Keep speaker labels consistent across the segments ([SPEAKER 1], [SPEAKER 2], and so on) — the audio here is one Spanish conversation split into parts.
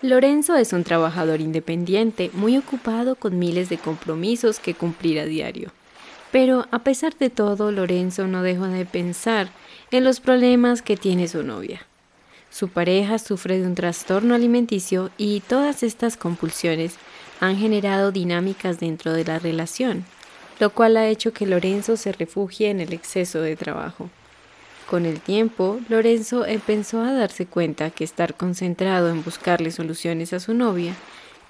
[SPEAKER 1] Lorenzo es un trabajador independiente, muy ocupado con miles de compromisos que cumplir a diario. Pero a pesar de todo, Lorenzo no dejó de pensar en los problemas que tiene su novia. Su pareja sufre de un trastorno alimenticio y todas estas compulsiones han generado dinámicas dentro de la relación, lo cual ha hecho que Lorenzo se refugie en el exceso de trabajo. Con el tiempo, Lorenzo empezó a darse cuenta que estar concentrado en buscarle soluciones a su novia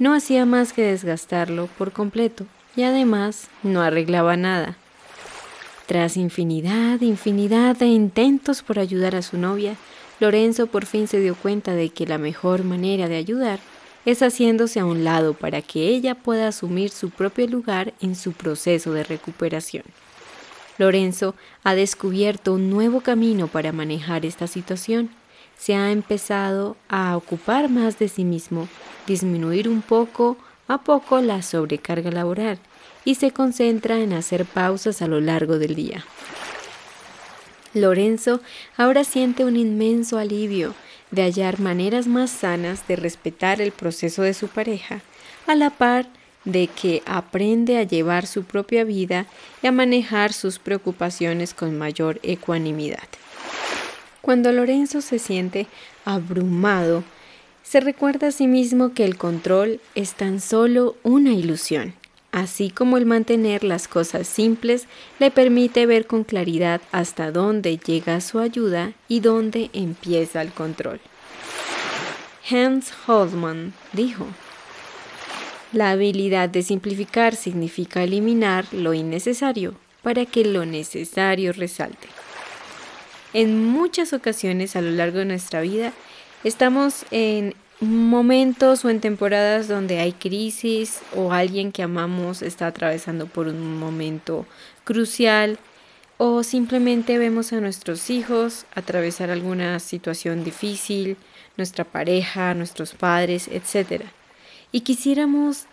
[SPEAKER 1] no hacía más que desgastarlo por completo y además no arreglaba nada. Tras infinidad, infinidad de intentos por ayudar a su novia, Lorenzo por fin se dio cuenta de que la mejor manera de ayudar es haciéndose a un lado para que ella pueda asumir su propio lugar en su proceso de recuperación. Lorenzo ha descubierto un nuevo camino para manejar esta situación. Se ha empezado a ocupar más de sí mismo, disminuir un poco a poco la sobrecarga laboral y se concentra en hacer pausas a lo largo del día. Lorenzo ahora siente un inmenso alivio de hallar maneras más sanas de respetar el proceso de su pareja, a la par de que aprende a llevar su propia vida y a manejar sus preocupaciones con mayor ecuanimidad. Cuando Lorenzo se siente abrumado, se recuerda a sí mismo que el control es tan solo una ilusión así como el mantener las cosas simples le permite ver con claridad hasta dónde llega su ayuda y dónde empieza el control. Hans Holdman dijo, la habilidad de simplificar significa eliminar lo innecesario para que lo necesario resalte. En muchas ocasiones a lo largo de nuestra vida estamos en momentos o en temporadas donde hay crisis o alguien que amamos está atravesando por un momento crucial o simplemente vemos a nuestros hijos atravesar alguna situación difícil, nuestra pareja, nuestros padres, etc. Y quisiéramos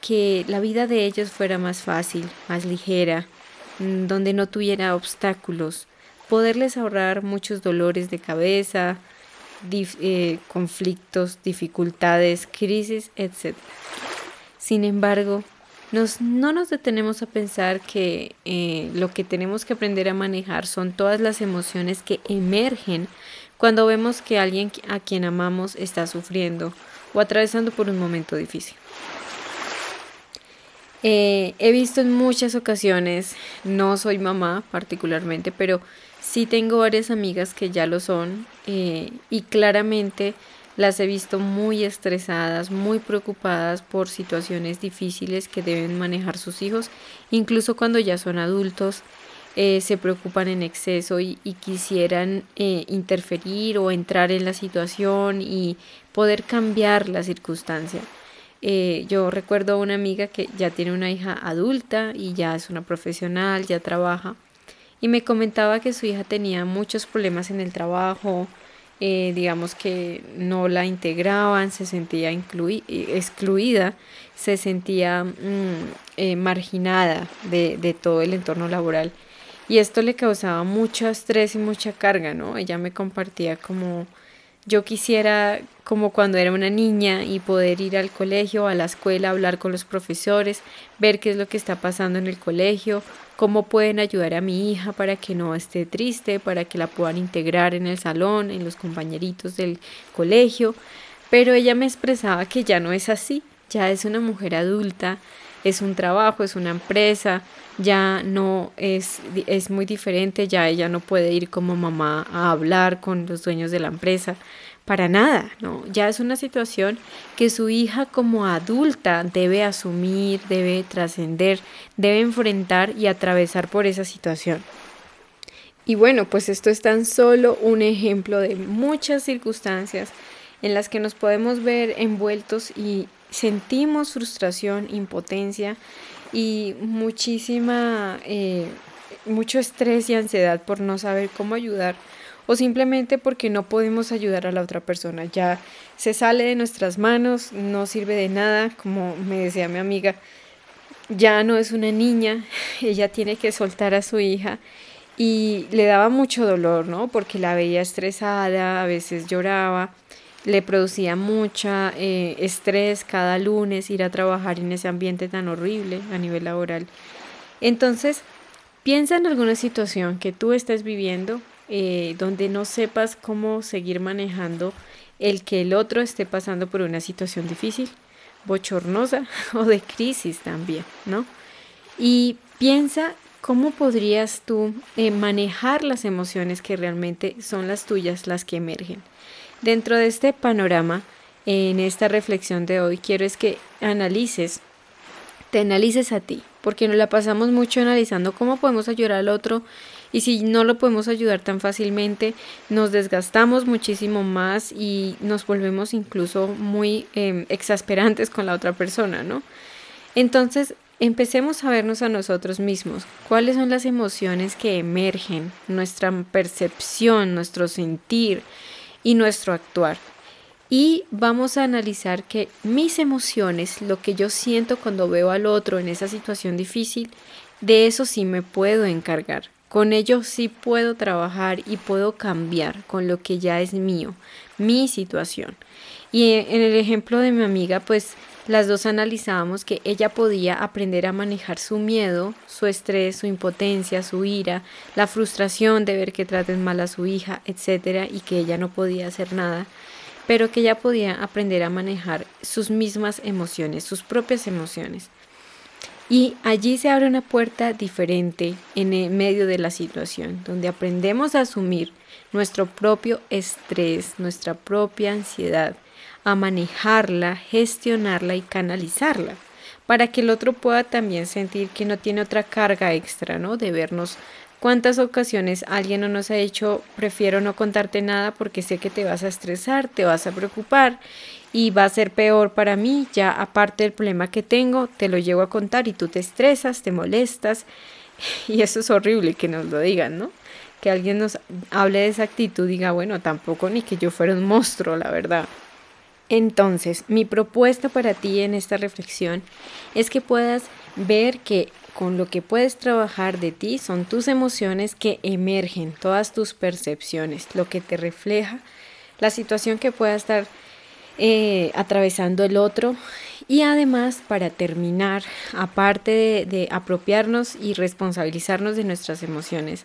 [SPEAKER 1] que la vida de ellos fuera más fácil, más ligera, mm, donde no tuviera obstáculos, poderles ahorrar muchos dolores de cabeza, eh, conflictos, dificultades, crisis, etc. Sin embargo, no nos detenemos a pensar que eh, lo que tenemos que aprender a manejar son todas las emociones que emergen cuando vemos que alguien a quien amamos está sufriendo o atravesando por un momento difícil. Eh, he visto en muchas ocasiones, no soy mamá particularmente, pero Sí tengo varias amigas que ya lo son eh, y claramente las he visto muy estresadas, muy preocupadas por situaciones difíciles que deben manejar sus hijos, incluso cuando ya son adultos. Eh, se preocupan en exceso y, quisieran eh, interferir o entrar en la situación y poder cambiar la circunstancia. yo recuerdo a una amiga que ya tiene una hija adulta y ya es una profesional, ya trabaja y me comentaba que su hija tenía muchos problemas en el trabajo, eh, digamos que no la integraban, se sentía excluida, se sentía mm, eh, marginada de todo el entorno laboral. Y esto le causaba mucho estrés y mucha carga, ¿no? Ella me compartía como yo quisiera, como cuando era una niña, y poder ir al colegio, a la escuela, hablar con los profesores, ver qué es lo que está pasando en el colegio, cómo pueden ayudar a mi hija para que no esté triste, para que la puedan integrar en el salón, en los compañeritos del colegio. Pero ella me expresaba que ya no es así, ya es una mujer adulta, es un trabajo, es una empresa, ya no es, es muy diferente, ya ella no puede ir como mamá a hablar con los dueños de la empresa, para nada, ¿no? Ya es una situación que su hija como adulta debe asumir, debe trascender, debe enfrentar y atravesar por esa situación. Y bueno, pues esto es tan solo un ejemplo de muchas circunstancias en las que nos podemos ver envueltos y sentimos frustración, impotencia y muchísima, eh, mucho estrés y ansiedad por no saber cómo ayudar o simplemente porque no podemos ayudar a la otra persona. Ya se sale de nuestras manos, no sirve de nada, como me decía mi amiga, ya no es una niña, ella tiene que soltar a su hija y le daba mucho dolor, ¿no? Porque la veía estresada, a veces lloraba le producía mucha eh, estrés cada lunes ir a trabajar en ese ambiente tan horrible a nivel laboral. Entonces, piensa en alguna situación que tú estés viviendo eh, donde no sepas cómo seguir manejando el que el otro esté pasando por una situación difícil, bochornosa o de crisis también, ¿no? Y piensa cómo podrías tú eh, manejar las emociones que realmente son las tuyas, las que emergen. Dentro de este panorama, en esta reflexión de hoy, quiero es que analices, te analices a ti, porque nos la pasamos mucho analizando cómo podemos ayudar al otro y si no lo podemos ayudar tan fácilmente, nos desgastamos muchísimo más y nos volvemos incluso muy em, exasperantes con la otra persona, ¿no? Entonces, empecemos a vernos a nosotros mismos, cuáles son las emociones que emergen, nuestra percepción, nuestro sentir, y nuestro actuar. Y vamos a analizar que mis emociones, lo que yo siento cuando veo al otro en esa situación difícil, de eso sí me puedo encargar. Con ello sí puedo trabajar y puedo cambiar con lo que ya es mío, mi situación. Y en el ejemplo de mi amiga, pues las dos analizábamos que ella podía aprender a manejar su miedo, su estrés, su impotencia, su ira, la frustración de ver que traten mal a su hija, etcétera, y que ella no podía hacer nada, pero que ella podía aprender a manejar sus mismas emociones, sus propias emociones. Y allí se abre una puerta diferente en el medio de la situación, donde aprendemos a asumir nuestro propio estrés, nuestra propia ansiedad, a manejarla, gestionarla y canalizarla, para que el otro pueda también sentir que no tiene otra carga extra, ¿no? De vernos cuántas ocasiones alguien no nos ha dicho, prefiero no contarte nada porque sé que te vas a estresar, te vas a preocupar y va a ser peor para mí, ya aparte del problema que tengo, te lo llevo a contar y tú te estresas, te molestas y eso es horrible que nos lo digan, ¿no? Que alguien nos hable de esa actitud, diga, bueno, tampoco ni que yo fuera un monstruo, la verdad. Entonces, mi propuesta para ti en esta reflexión es que puedas ver que con lo que puedes trabajar de ti son tus emociones que emergen, todas tus percepciones, lo que te refleja, la situación que pueda estar eh, atravesando el otro. Y además, para terminar, aparte de, de apropiarnos y responsabilizarnos de nuestras emociones,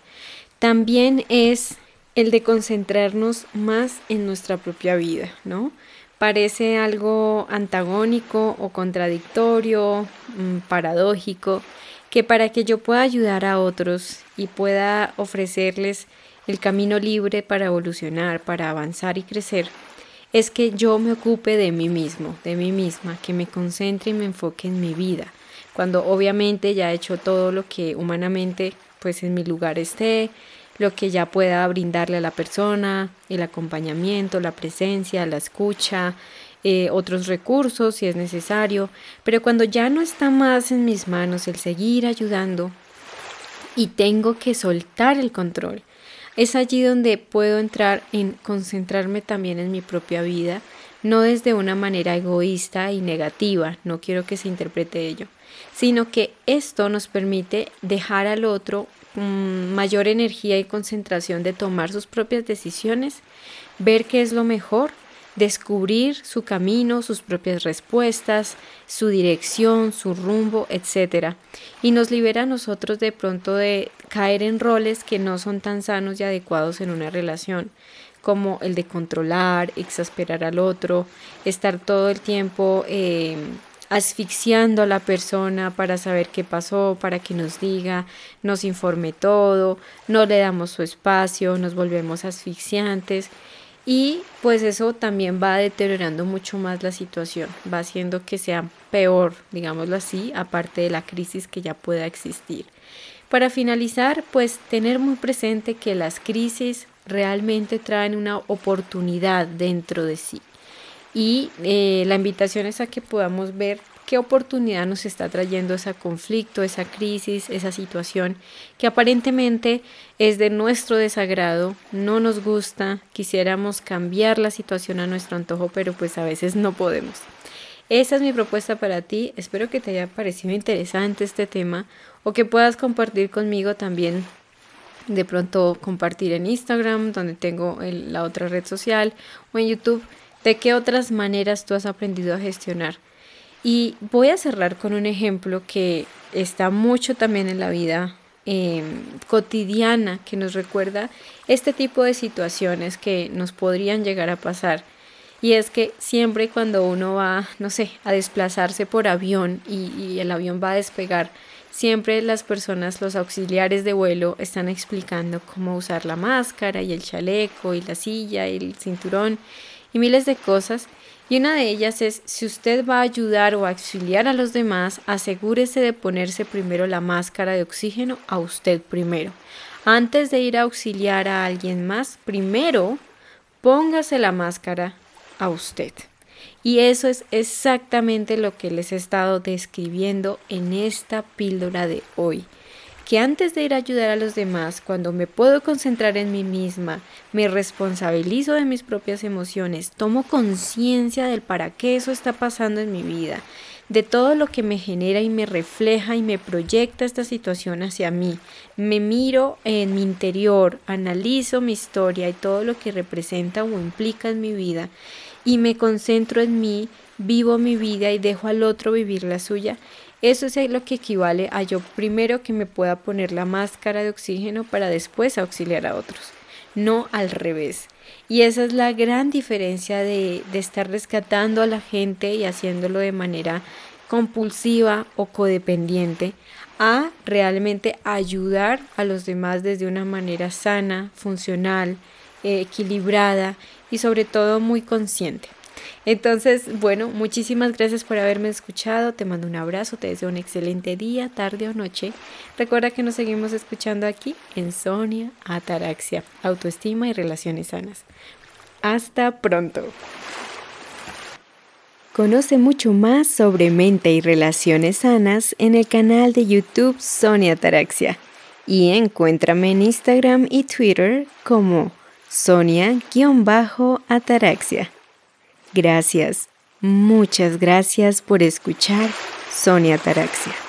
[SPEAKER 1] también es el de concentrarnos más en nuestra propia vida, ¿no? Parece algo antagónico o contradictorio, mm, paradójico, que para que yo pueda ayudar a otros y pueda ofrecerles el camino libre para evolucionar, para avanzar y crecer, es que yo me ocupe de mí mismo, de mí misma, que me concentre y me enfoque en mi vida, cuando obviamente ya he hecho todo lo que humanamente pues en mi lugar esté, lo que ya pueda brindarle a la persona, el acompañamiento, la presencia, la escucha, eh, otros recursos si es necesario, pero cuando ya no está más en mis manos el seguir ayudando y tengo que soltar el control, es allí donde puedo entrar en concentrarme también en mi propia vida, no desde una manera egoísta y negativa, no quiero que se interprete ello, sino que esto nos permite dejar al otro mayor energía y concentración de tomar sus propias decisiones, ver qué es lo mejor, descubrir su camino, sus propias respuestas, su dirección, su rumbo, etc. Y nos libera a nosotros de pronto de caer en roles que no son tan sanos y adecuados en una relación como el de controlar, exasperar al otro, estar todo el tiempo eh, asfixiando a la persona para saber qué pasó, para que nos diga, nos informe todo, no le damos su espacio, nos volvemos asfixiantes y pues eso también va deteriorando mucho más la situación, va haciendo que sea peor, digámoslo así, aparte de la crisis que ya pueda existir. Para finalizar, pues tener muy presente que las crisis realmente traen una oportunidad dentro de sí y eh, la invitación es a que podamos ver qué oportunidad nos está trayendo ese conflicto, esa crisis, esa situación que aparentemente es de nuestro desagrado, no nos gusta, quisiéramos cambiar la situación a nuestro antojo, pero pues a veces no podemos. Esa es mi propuesta para ti, espero que te haya parecido interesante este tema o que puedas compartir conmigo también de pronto compartir en Instagram, donde tengo la otra red social, o en YouTube ¿De qué otras maneras tú has aprendido a gestionar? Y voy a cerrar con un ejemplo que está mucho también en la vida em, cotidiana, que nos recuerda este tipo de situaciones que nos podrían llegar a pasar. Y es que siempre cuando uno va, no sé, a desplazarse por avión y, y el avión va a despegar, siempre las personas, los auxiliares de vuelo, están explicando cómo usar la máscara y el chaleco y la silla y el cinturón y miles de cosas. Y una de ellas es, si usted va a ayudar o auxiliar a los demás, asegúrese de ponerse primero la máscara de oxígeno a usted primero. Antes de ir a auxiliar a alguien más, primero póngase la máscara a usted. Y eso es exactamente lo que les he estado describiendo en esta píldora de hoy que antes de ir a ayudar a los demás, cuando me puedo concentrar en mí misma, me responsabilizo de mis propias emociones, tomo conciencia del para qué eso está pasando en mi vida, de todo lo que me genera y me refleja y me proyecta esta situación hacia mí. Me miro en mi interior, analizo mi historia y todo lo que representa o implica en mi vida y me concentro en mí, vivo mi vida y dejo al otro vivir la suya. Eso es lo que equivale a yo primero que me pueda poner la máscara de oxígeno para después auxiliar a otros, no al revés. Y esa es la gran diferencia de, estar rescatando a la gente y haciéndolo de manera compulsiva o codependiente a realmente ayudar a los demás desde una manera sana, funcional, equilibrada y sobre todo muy consciente. Entonces, bueno, muchísimas gracias por haberme escuchado. Te mando un abrazo, te deseo un excelente día, tarde o noche. Recuerda que nos seguimos escuchando aquí en Sonia Ataraxia, Autoestima y Relaciones Sanas. Hasta pronto.
[SPEAKER 2] Conoce mucho más sobre mente y relaciones sanas en el canal de YouTube Sonia Ataraxia y encuéntrame en Instagram y Twitter como Sonia-Ataraxia. Gracias, muchas gracias por escuchar Sonia Taraxia.